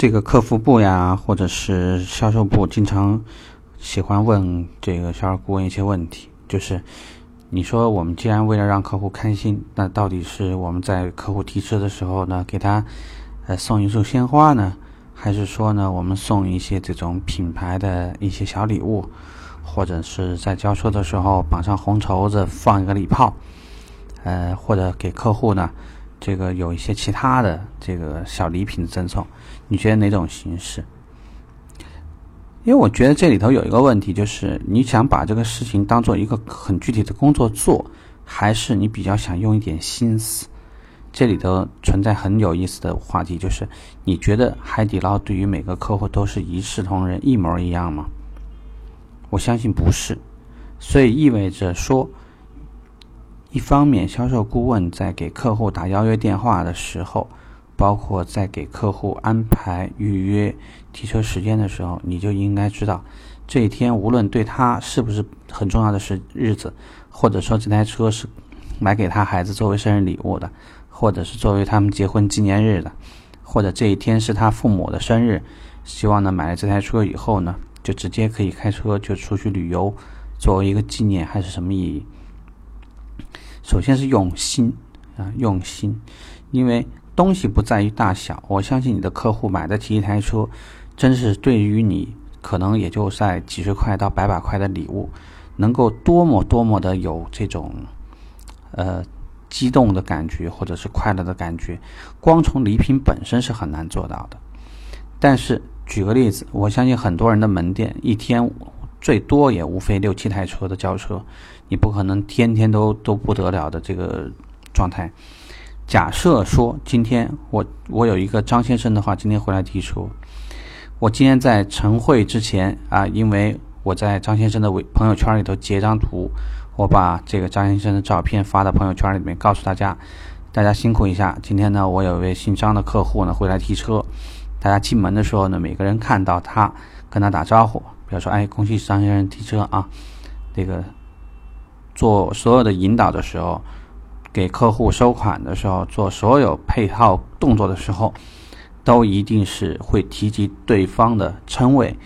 这个客服部呀，或者是销售部，经常喜欢问这个销售顾问一些问题，就是你说我们既然为了让客户开心，那到底是我们在客户提车的时候呢，给他呃送一束鲜花呢，还是说呢，我们送一些这种品牌的一些小礼物，或者是在交车的时候绑上红绸子，放一个礼炮，呃，或者给客户呢？这个有一些其他的这个小礼品赠送，你觉得哪种形式？因为我觉得这里头有一个问题，就是你想把这个事情当做一个很具体的工作做，还是你比较想用一点心思？这里头存在很有意思的话题，就是你觉得海底捞对于每个客户都是一视同仁、一模一样吗？我相信不是，所以意味着说。一方面，销售顾问在给客户打邀约电话的时候，包括在给客户安排预约提车时间的时候，你就应该知道，这一天无论对他是不是很重要的是日子，或者说这台车是买给他孩子作为生日礼物的，或者是作为他们结婚纪念日的，或者这一天是他父母的生日，希望呢买了这台车以后呢，就直接可以开车就出去旅游，作为一个纪念还是什么意义？首先是用心啊，用心，因为东西不在于大小。我相信你的客户买得起一台车，真是对于你可能也就在几十块到百把块的礼物，能够多么多么的有这种呃激动的感觉，或者是快乐的感觉，光从礼品本身是很难做到的。但是举个例子，我相信很多人的门店一天。最多也无非六七台车的交车，你不可能天天都都不得了的这个状态。假设说今天我我有一个张先生的话，今天回来提车，我今天在晨会之前啊，因为我在张先生的微朋友圈里头截张图，我把这个张先生的照片发到朋友圈里面，告诉大家，大家辛苦一下。今天呢，我有一位姓张的客户呢回来提车，大家进门的时候呢，每个人看到他跟他打招呼。比如说，哎，恭喜张先生提车啊！这个做所有的引导的时候，给客户收款的时候，做所有配套动作的时候，都一定是会提及对方的称谓。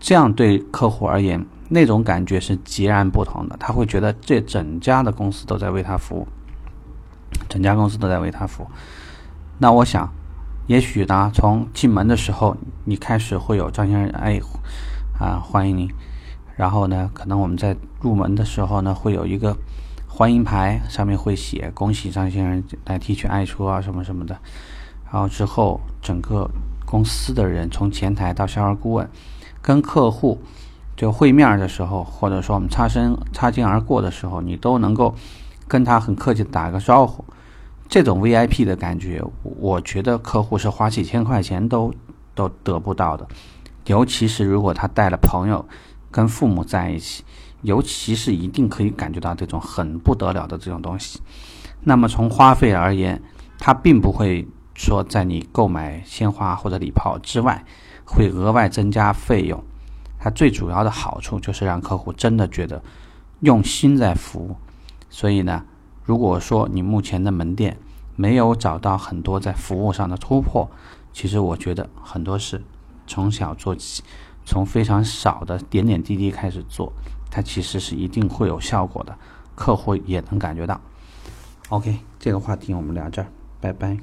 这样对客户而言，那种感觉是截然不同的。他会觉得这整家的公司都在为他服务，整家公司都在为他服务。那我想，也许呢，从进门的时候，你开始会有张先生，哎。啊，欢迎您。然后呢，可能我们在入门的时候呢，会有一个欢迎牌，上面会写“恭喜张先生来提取爱车啊，什么什么的”。然后之后，整个公司的人从前台到销售顾问，跟客户就会面的时候，或者说我们擦身擦肩而过的时候，你都能够跟他很客气的打个招呼。这种 VIP 的感觉，我觉得客户是花几千块钱都都得不到的。尤其是如果他带了朋友，跟父母在一起，尤其是一定可以感觉到这种很不得了的这种东西。那么从花费而言，他并不会说在你购买鲜花或者礼炮之外，会额外增加费用。它最主要的好处就是让客户真的觉得用心在服务。所以呢，如果说你目前的门店没有找到很多在服务上的突破，其实我觉得很多是。从小做起，从非常少的点点滴滴开始做，它其实是一定会有效果的，客户也能感觉到。OK，这个话题我们聊这儿，拜拜。